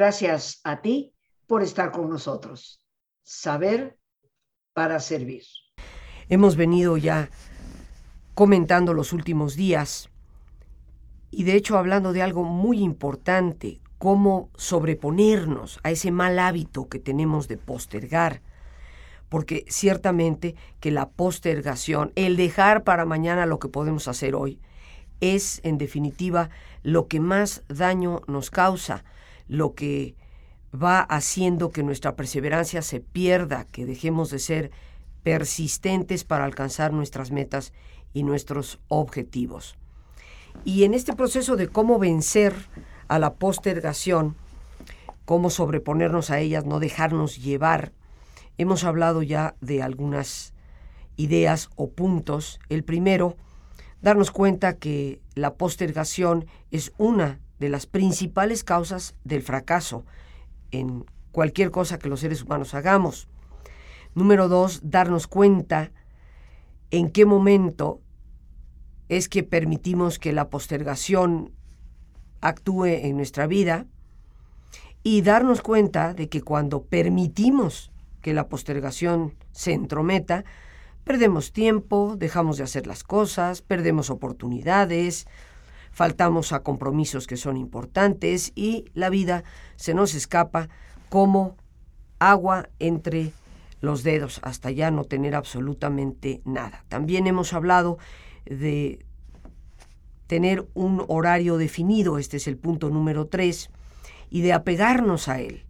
Gracias a ti por estar con nosotros. Saber para servir. Hemos venido ya comentando los últimos días y de hecho hablando de algo muy importante, cómo sobreponernos a ese mal hábito que tenemos de postergar. Porque ciertamente que la postergación, el dejar para mañana lo que podemos hacer hoy, es en definitiva lo que más daño nos causa, lo que va haciendo que nuestra perseverancia se pierda, que dejemos de ser persistentes para alcanzar nuestras metas y nuestros objetivos. Y en este proceso de cómo vencer a la postergación, cómo sobreponernos a ellas, no dejarnos llevar, hemos hablado ya de algunas ideas o puntos. El primero, darnos cuenta que la postergación es una de las principales causas del fracaso en cualquier cosa que los seres humanos hagamos. Número dos, darnos cuenta en qué momento es que permitimos que la postergación actúe en nuestra vida y darnos cuenta de que cuando permitimos que la postergación se entrometa, perdemos tiempo, dejamos de hacer las cosas, perdemos oportunidades, faltamos a compromisos que son importantes y la vida se nos escapa como agua entre los dedos hasta ya no tener absolutamente nada. También hemos hablado de tener un horario definido, este es el punto número tres, y de apegarnos a él,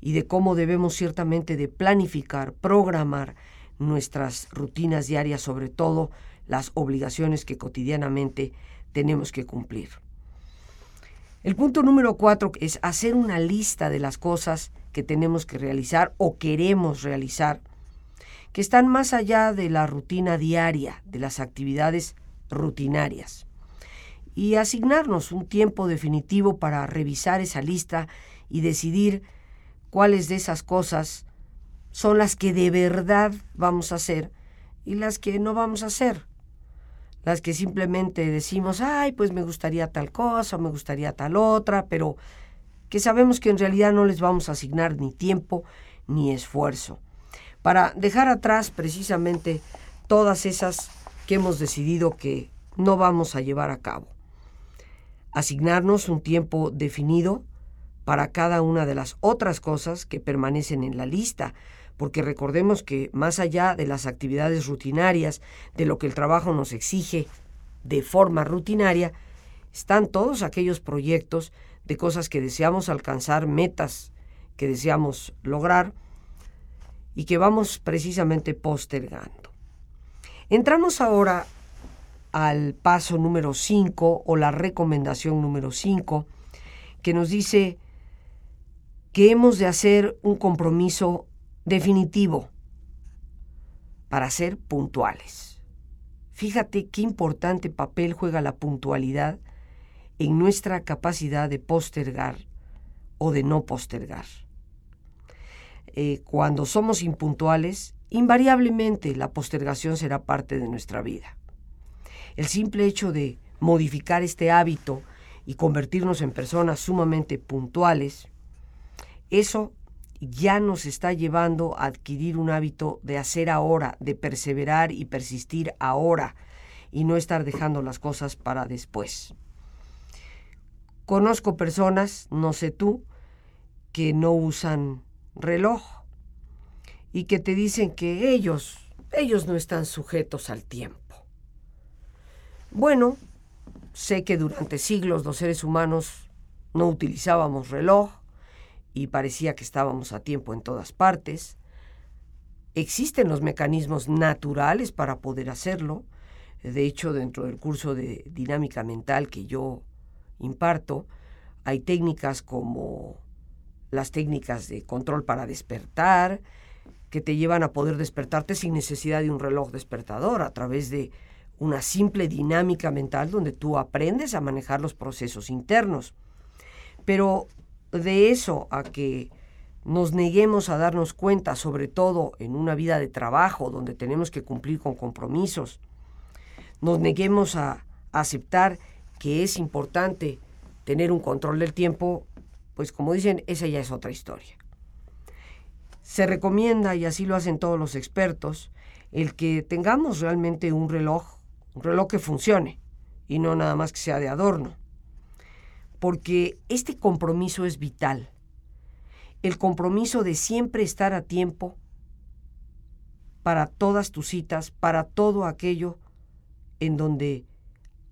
y de cómo debemos ciertamente de planificar, programar nuestras rutinas diarias, sobre todo las obligaciones que cotidianamente tenemos que cumplir. El punto número cuatro es hacer una lista de las cosas que tenemos que realizar o queremos realizar, que están más allá de la rutina diaria, de las actividades rutinarias. Y asignarnos un tiempo definitivo para revisar esa lista y decidir cuáles de esas cosas son las que de verdad vamos a hacer y las que no vamos a hacer las que simplemente decimos, ay, pues me gustaría tal cosa, me gustaría tal otra, pero que sabemos que en realidad no les vamos a asignar ni tiempo ni esfuerzo, para dejar atrás precisamente todas esas que hemos decidido que no vamos a llevar a cabo. Asignarnos un tiempo definido para cada una de las otras cosas que permanecen en la lista, porque recordemos que más allá de las actividades rutinarias, de lo que el trabajo nos exige de forma rutinaria, están todos aquellos proyectos de cosas que deseamos alcanzar, metas que deseamos lograr y que vamos precisamente postergando. Entramos ahora al paso número 5 o la recomendación número 5 que nos dice que hemos de hacer un compromiso definitivo para ser puntuales. Fíjate qué importante papel juega la puntualidad en nuestra capacidad de postergar o de no postergar. Eh, cuando somos impuntuales, invariablemente la postergación será parte de nuestra vida. El simple hecho de modificar este hábito y convertirnos en personas sumamente puntuales, eso ya nos está llevando a adquirir un hábito de hacer ahora, de perseverar y persistir ahora y no estar dejando las cosas para después. Conozco personas, no sé tú, que no usan reloj y que te dicen que ellos, ellos no están sujetos al tiempo. Bueno, sé que durante siglos los seres humanos no utilizábamos reloj, y parecía que estábamos a tiempo en todas partes. Existen los mecanismos naturales para poder hacerlo. De hecho, dentro del curso de dinámica mental que yo imparto, hay técnicas como las técnicas de control para despertar, que te llevan a poder despertarte sin necesidad de un reloj despertador, a través de una simple dinámica mental donde tú aprendes a manejar los procesos internos. Pero de eso a que nos neguemos a darnos cuenta, sobre todo en una vida de trabajo donde tenemos que cumplir con compromisos, nos neguemos a aceptar que es importante tener un control del tiempo, pues como dicen, esa ya es otra historia. Se recomienda, y así lo hacen todos los expertos, el que tengamos realmente un reloj, un reloj que funcione y no nada más que sea de adorno. Porque este compromiso es vital. El compromiso de siempre estar a tiempo para todas tus citas, para todo aquello en donde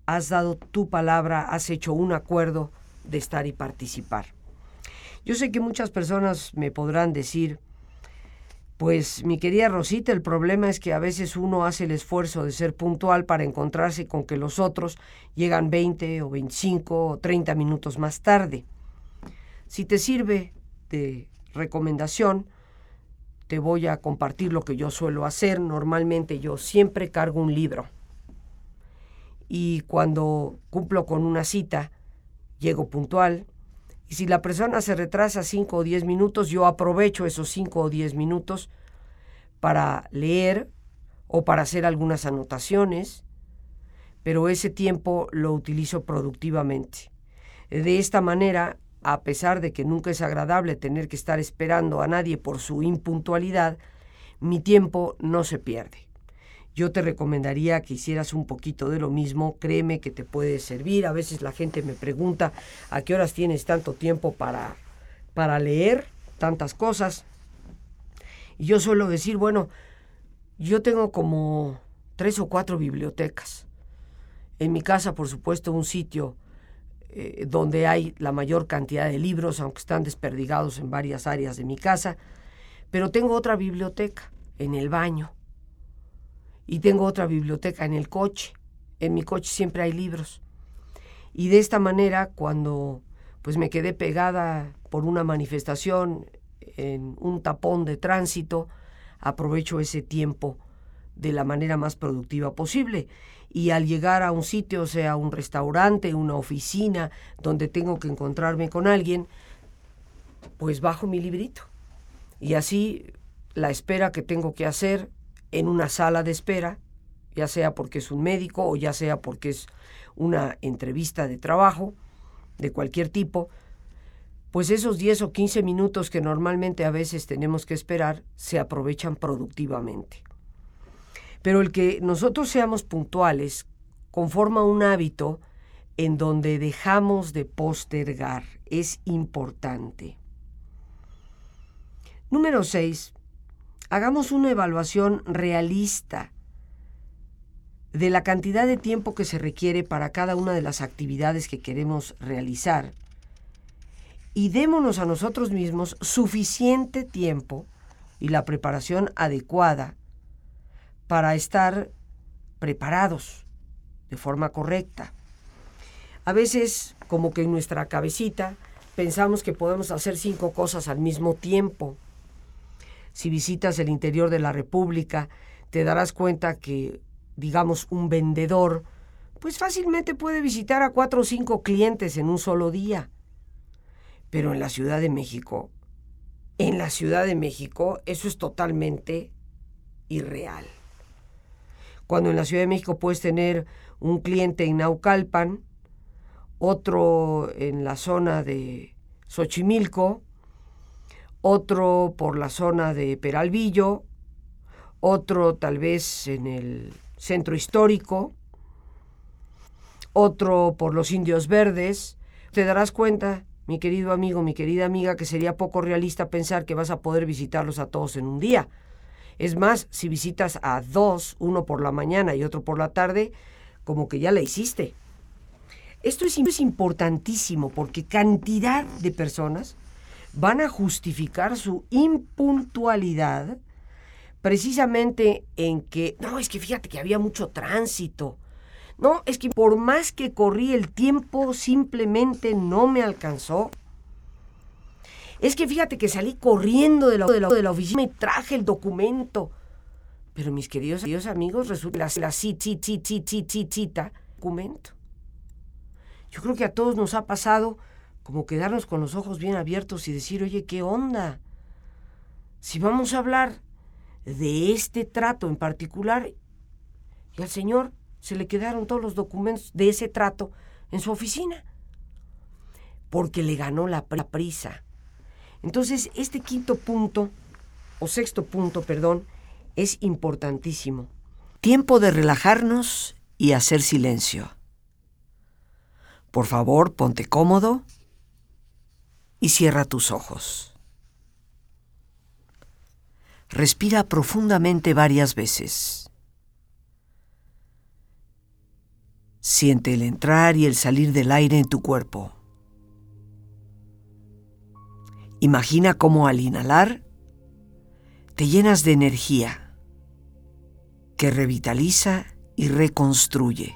has dado tu palabra, has hecho un acuerdo de estar y participar. Yo sé que muchas personas me podrán decir, pues mi querida Rosita, el problema es que a veces uno hace el esfuerzo de ser puntual para encontrarse con que los otros llegan 20 o 25 o 30 minutos más tarde. Si te sirve de recomendación, te voy a compartir lo que yo suelo hacer. Normalmente yo siempre cargo un libro y cuando cumplo con una cita, llego puntual. Y si la persona se retrasa 5 o 10 minutos, yo aprovecho esos 5 o 10 minutos para leer o para hacer algunas anotaciones, pero ese tiempo lo utilizo productivamente. De esta manera, a pesar de que nunca es agradable tener que estar esperando a nadie por su impuntualidad, mi tiempo no se pierde yo te recomendaría que hicieras un poquito de lo mismo, créeme que te puede servir. A veces la gente me pregunta a qué horas tienes tanto tiempo para, para leer tantas cosas. Y yo suelo decir, bueno, yo tengo como tres o cuatro bibliotecas. En mi casa, por supuesto, un sitio eh, donde hay la mayor cantidad de libros, aunque están desperdigados en varias áreas de mi casa. Pero tengo otra biblioteca en el baño y tengo otra biblioteca en el coche. En mi coche siempre hay libros. Y de esta manera, cuando pues me quedé pegada por una manifestación en un tapón de tránsito, aprovecho ese tiempo de la manera más productiva posible. Y al llegar a un sitio, sea un restaurante, una oficina, donde tengo que encontrarme con alguien, pues bajo mi librito. Y así la espera que tengo que hacer en una sala de espera, ya sea porque es un médico o ya sea porque es una entrevista de trabajo de cualquier tipo, pues esos 10 o 15 minutos que normalmente a veces tenemos que esperar se aprovechan productivamente. Pero el que nosotros seamos puntuales conforma un hábito en donde dejamos de postergar. Es importante. Número 6 hagamos una evaluación realista de la cantidad de tiempo que se requiere para cada una de las actividades que queremos realizar y démonos a nosotros mismos suficiente tiempo y la preparación adecuada para estar preparados de forma correcta. A veces, como que en nuestra cabecita, pensamos que podemos hacer cinco cosas al mismo tiempo si visitas el interior de la República, te darás cuenta que, digamos, un vendedor, pues fácilmente puede visitar a cuatro o cinco clientes en un solo día. Pero en la Ciudad de México, en la Ciudad de México, eso es totalmente irreal. Cuando en la Ciudad de México puedes tener un cliente en Naucalpan, otro en la zona de Xochimilco, otro por la zona de Peralvillo, otro tal vez en el centro histórico, otro por los indios verdes. Te darás cuenta, mi querido amigo, mi querida amiga, que sería poco realista pensar que vas a poder visitarlos a todos en un día. Es más, si visitas a dos, uno por la mañana y otro por la tarde, como que ya la hiciste. Esto es, importantísimo porque cantidad de personas van a justificar su impuntualidad precisamente en que, no, es que fíjate que había mucho tránsito. No, es que por más que corrí el tiempo simplemente no me alcanzó. Es que fíjate que salí corriendo de la, de la, oficina y traje el documento. Pero mis queridos, amigos, resulta la, la cita, documento. Yo creo que a todos nos ha pasado como quedarnos con los ojos bien abiertos y decir, oye, ¿qué onda? Si vamos a hablar de este trato en particular, y al señor se le quedaron todos los documentos de ese trato en su oficina. porque le ganó la prisa. Entonces, este quinto punto, o sexto punto, perdón, es importantísimo. Tiempo de relajarnos y hacer silencio. Por favor, ponte cómodo y cierra tus ojos. Respira profundamente varias veces. Siente el entrar y el salir del aire en tu cuerpo. Imagina cómo al inhalar te llenas de energía que revitaliza y reconstruye.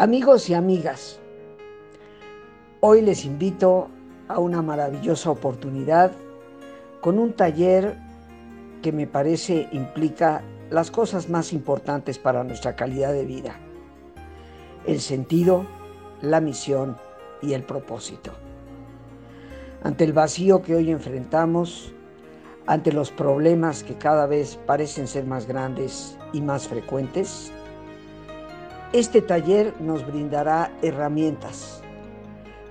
Amigos y amigas, hoy les invito a una maravillosa oportunidad con un taller que me parece implica las cosas más importantes para nuestra calidad de vida, el sentido, la misión y el propósito. Ante el vacío que hoy enfrentamos, ante los problemas que cada vez parecen ser más grandes y más frecuentes, este taller nos brindará herramientas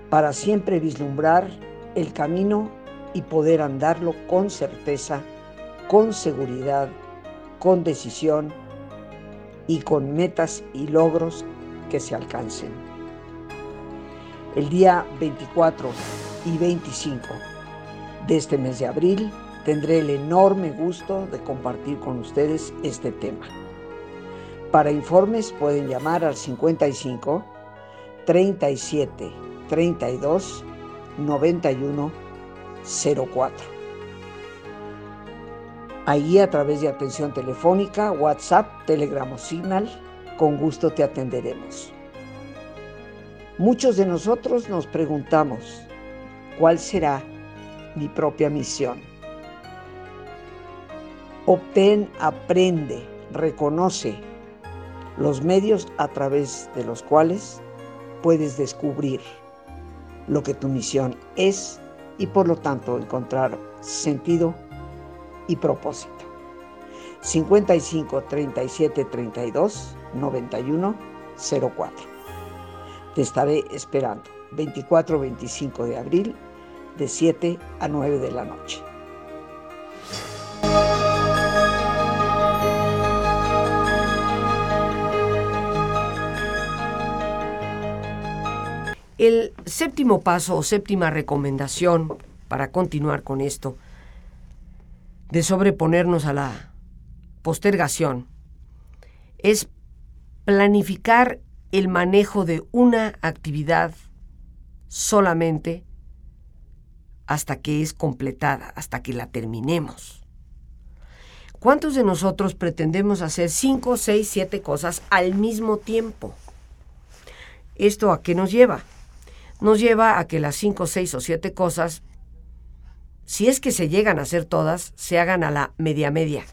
para siempre vislumbrar el camino y poder andarlo con certeza, con seguridad, con decisión y con metas y logros que se alcancen. El día 24 y 25 de este mes de abril tendré el enorme gusto de compartir con ustedes este tema. Para informes pueden llamar al 55 37 32 91 04. Ahí a través de atención telefónica, WhatsApp, Telegram o Signal, con gusto te atenderemos. Muchos de nosotros nos preguntamos, ¿cuál será mi propia misión? Obtén, aprende, reconoce, los medios a través de los cuales puedes descubrir lo que tu misión es y por lo tanto encontrar sentido y propósito. 55 37 32 91 04. Te estaré esperando 24-25 de abril de 7 a 9 de la noche. El séptimo paso o séptima recomendación para continuar con esto de sobreponernos a la postergación es planificar el manejo de una actividad solamente hasta que es completada, hasta que la terminemos. ¿Cuántos de nosotros pretendemos hacer cinco, seis, siete cosas al mismo tiempo? ¿Esto a qué nos lleva? Nos lleva a que las cinco, seis o siete cosas, si es que se llegan a hacer todas, se hagan a la media media,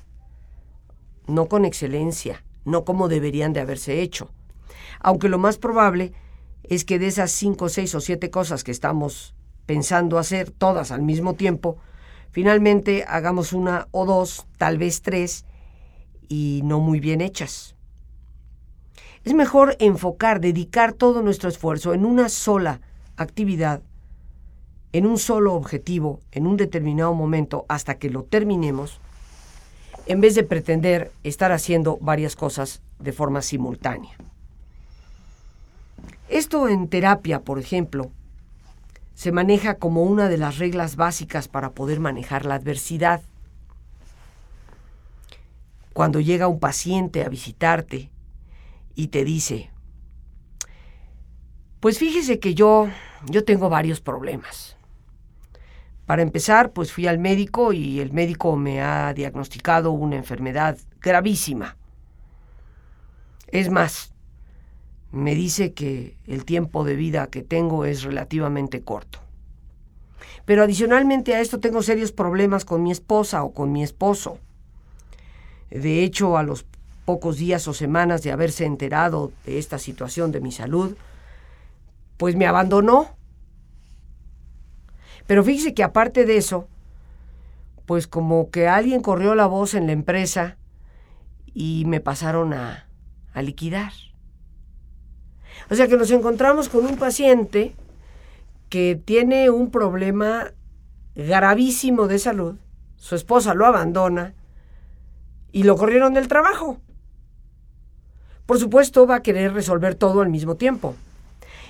no con excelencia, no como deberían de haberse hecho, Aunque lo más probable es que de esas cinco, seis o siete cosas que estamos pensando hacer todas al mismo tiempo, finalmente hagamos una o dos, tal vez tres, y no muy bien hechas. Es mejor enfocar, dedicar todo nuestro esfuerzo en una sola actividad, en un solo objetivo, en un determinado momento, hasta que lo terminemos, en vez de pretender estar haciendo varias cosas de forma simultánea. Esto en terapia, por ejemplo, se maneja como una de las reglas básicas para poder manejar la adversidad. Cuando llega un paciente a visitarte y te dice, pues fíjese que yo, yo tengo varios problemas. Para empezar, pues fui al médico y el médico me ha diagnosticado una enfermedad gravísima. Es más, me dice que el tiempo de vida que tengo es relativamente corto. Pero adicionalmente a esto tengo serios problemas con mi esposa o con mi esposo. De hecho, a los pocos días o semanas de haberse enterado de esta situación de mi salud, pues me abandonó. Pero fíjese que aparte de eso, pues como que alguien corrió la voz en la empresa y me pasaron a, a liquidar. O sea que nos encontramos con un paciente que tiene un problema gravísimo de salud, su esposa lo abandona y lo corrieron del trabajo. Por supuesto va a querer resolver todo al mismo tiempo.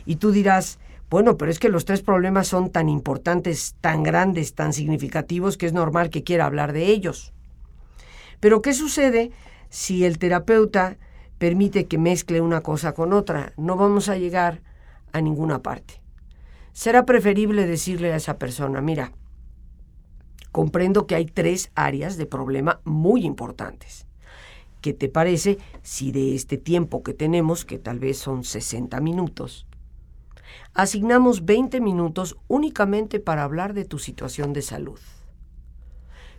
Y tú dirás, bueno, pero es que los tres problemas son tan importantes, tan grandes, tan significativos que es normal que quiera hablar de ellos. Pero ¿qué sucede si el terapeuta permite que mezcle una cosa con otra? No vamos a llegar a ninguna parte. Será preferible decirle a esa persona, mira, comprendo que hay tres áreas de problema muy importantes. ¿Qué te parece si de este tiempo que tenemos, que tal vez son 60 minutos, asignamos 20 minutos únicamente para hablar de tu situación de salud.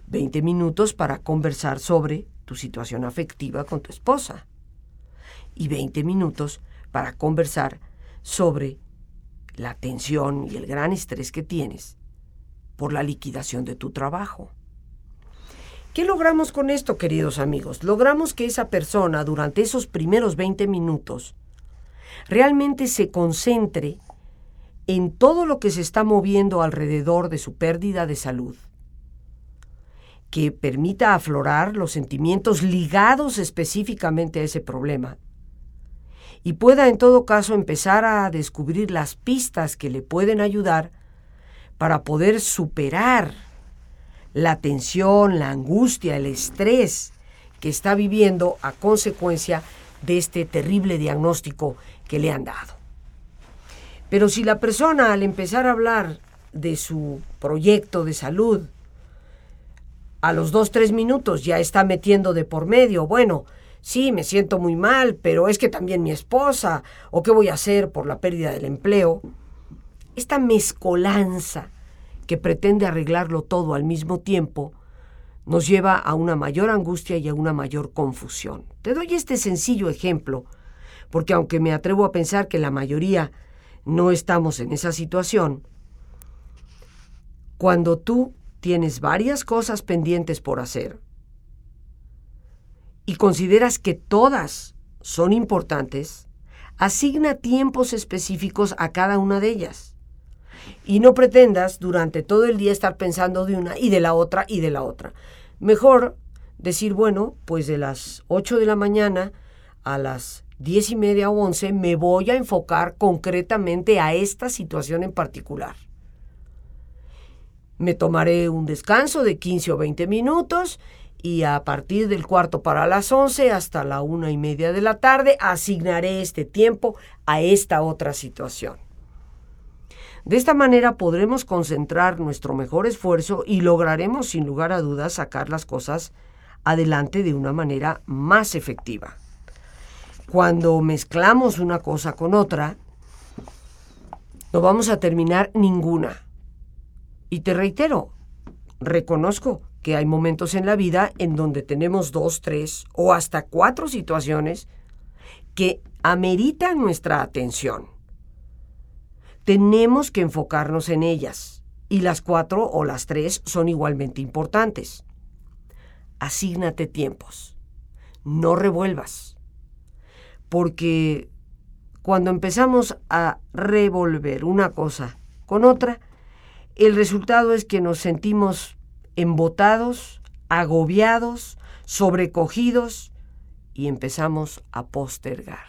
20 minutos para conversar sobre tu situación afectiva con tu esposa. Y 20 minutos para conversar sobre la tensión y el gran estrés que tienes por la liquidación de tu trabajo. ¿Qué logramos con esto, queridos amigos? Logramos que esa persona durante esos primeros 20 minutos realmente se concentre en todo lo que se está moviendo alrededor de su pérdida de salud, que permita aflorar los sentimientos ligados específicamente a ese problema y pueda en todo caso empezar a descubrir las pistas que le pueden ayudar para poder superar la tensión, la angustia, el estrés que está viviendo a consecuencia de este terrible diagnóstico que le han dado. Pero si la persona al empezar a hablar de su proyecto de salud, a los dos, tres minutos ya está metiendo de por medio, bueno, sí, me siento muy mal, pero es que también mi esposa, o qué voy a hacer por la pérdida del empleo, esta mezcolanza que pretende arreglarlo todo al mismo tiempo, nos lleva a una mayor angustia y a una mayor confusión. Te doy este sencillo ejemplo, porque aunque me atrevo a pensar que la mayoría no estamos en esa situación, cuando tú tienes varias cosas pendientes por hacer y consideras que todas son importantes, asigna tiempos específicos a cada una de ellas. Y no pretendas durante todo el día estar pensando de una y de la otra y de la otra. Mejor decir, bueno, pues de las 8 de la mañana a las diez y media o once, me voy a enfocar concretamente a esta situación en particular. Me tomaré un descanso de 15 o 20 minutos y a partir del cuarto para las 11 hasta la una y media de la tarde asignaré este tiempo a esta otra situación. De esta manera podremos concentrar nuestro mejor esfuerzo y lograremos sin lugar a dudas sacar las cosas adelante de una manera más efectiva cuando mezclamos una cosa con otra, no vamos a terminar ninguna. Y te reitero, reconozco que hay momentos en la vida en donde tenemos dos, tres o hasta cuatro situaciones que ameritan nuestra atención. Tenemos que enfocarnos en ellas y las cuatro o las tres son igualmente importantes. Asígnate tiempos. No revuelvas. Porque cuando empezamos a revolver una cosa con otra, el resultado es que nos sentimos embotados, agobiados, sobrecogidos y empezamos a postergar.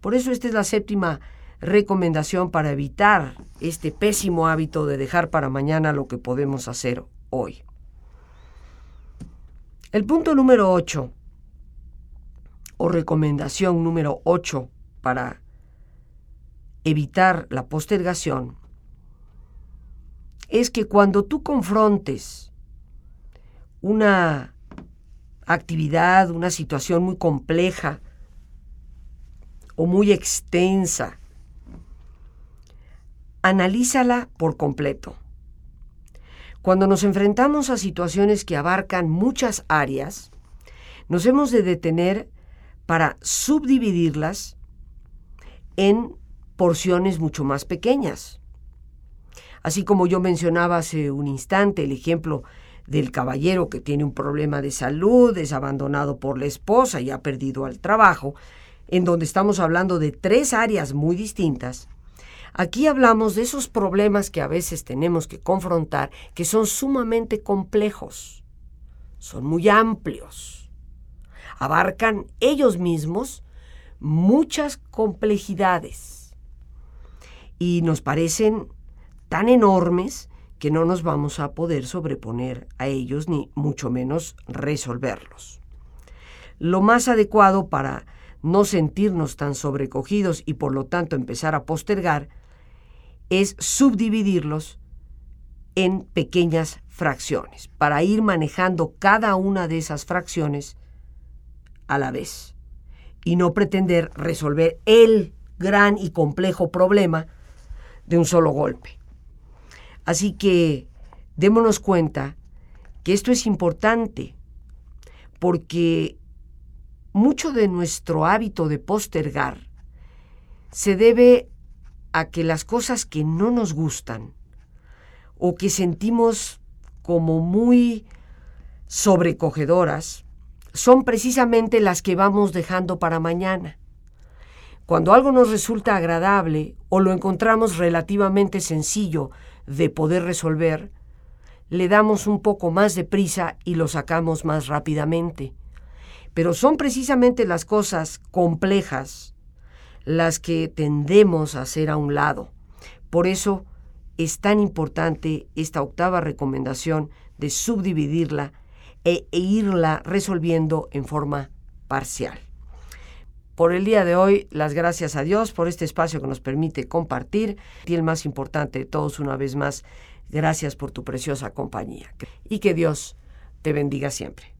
Por eso esta es la séptima recomendación para evitar este pésimo hábito de dejar para mañana lo que podemos hacer hoy. El punto número 8, o recomendación número 8 para evitar la postergación, es que cuando tú confrontes una actividad, una situación muy compleja o muy extensa, analízala por completo. Cuando nos enfrentamos a situaciones que abarcan muchas áreas, nos hemos de detener para subdividirlas en porciones mucho más pequeñas. Así como yo mencionaba hace un instante el ejemplo del caballero que tiene un problema de salud, es abandonado por la esposa y ha perdido el trabajo, en donde estamos hablando de tres áreas muy distintas, aquí hablamos de esos problemas que a veces tenemos que confrontar, que son sumamente complejos, son muy amplios, abarcan ellos mismos muchas complejidades y nos parecen tan enormes que no nos vamos a poder sobreponer a ellos ni mucho menos resolverlos. Lo más adecuado para no sentirnos tan sobrecogidos y por lo tanto empezar a postergar es subdividirlos en pequeñas fracciones para ir manejando cada una de esas fracciones a la vez y no pretender resolver el gran y complejo problema de un solo golpe. Así que démonos cuenta que esto es importante porque mucho de nuestro hábito de postergar se debe a que las cosas que no nos gustan o que sentimos como muy sobrecogedoras son precisamente las que vamos dejando para mañana. Cuando algo nos resulta agradable o lo encontramos relativamente sencillo de poder resolver, le damos un poco más de prisa y lo sacamos más rápidamente. Pero son precisamente las cosas complejas las que tendemos a hacer a un lado. Por eso es tan importante esta octava recomendación de subdividirla e, e irla resolviendo en forma parcial. Por el día de hoy, las gracias a Dios por este espacio que nos permite compartir. Y el más importante de todos, una vez más, gracias por tu preciosa compañía. Y que Dios te bendiga siempre.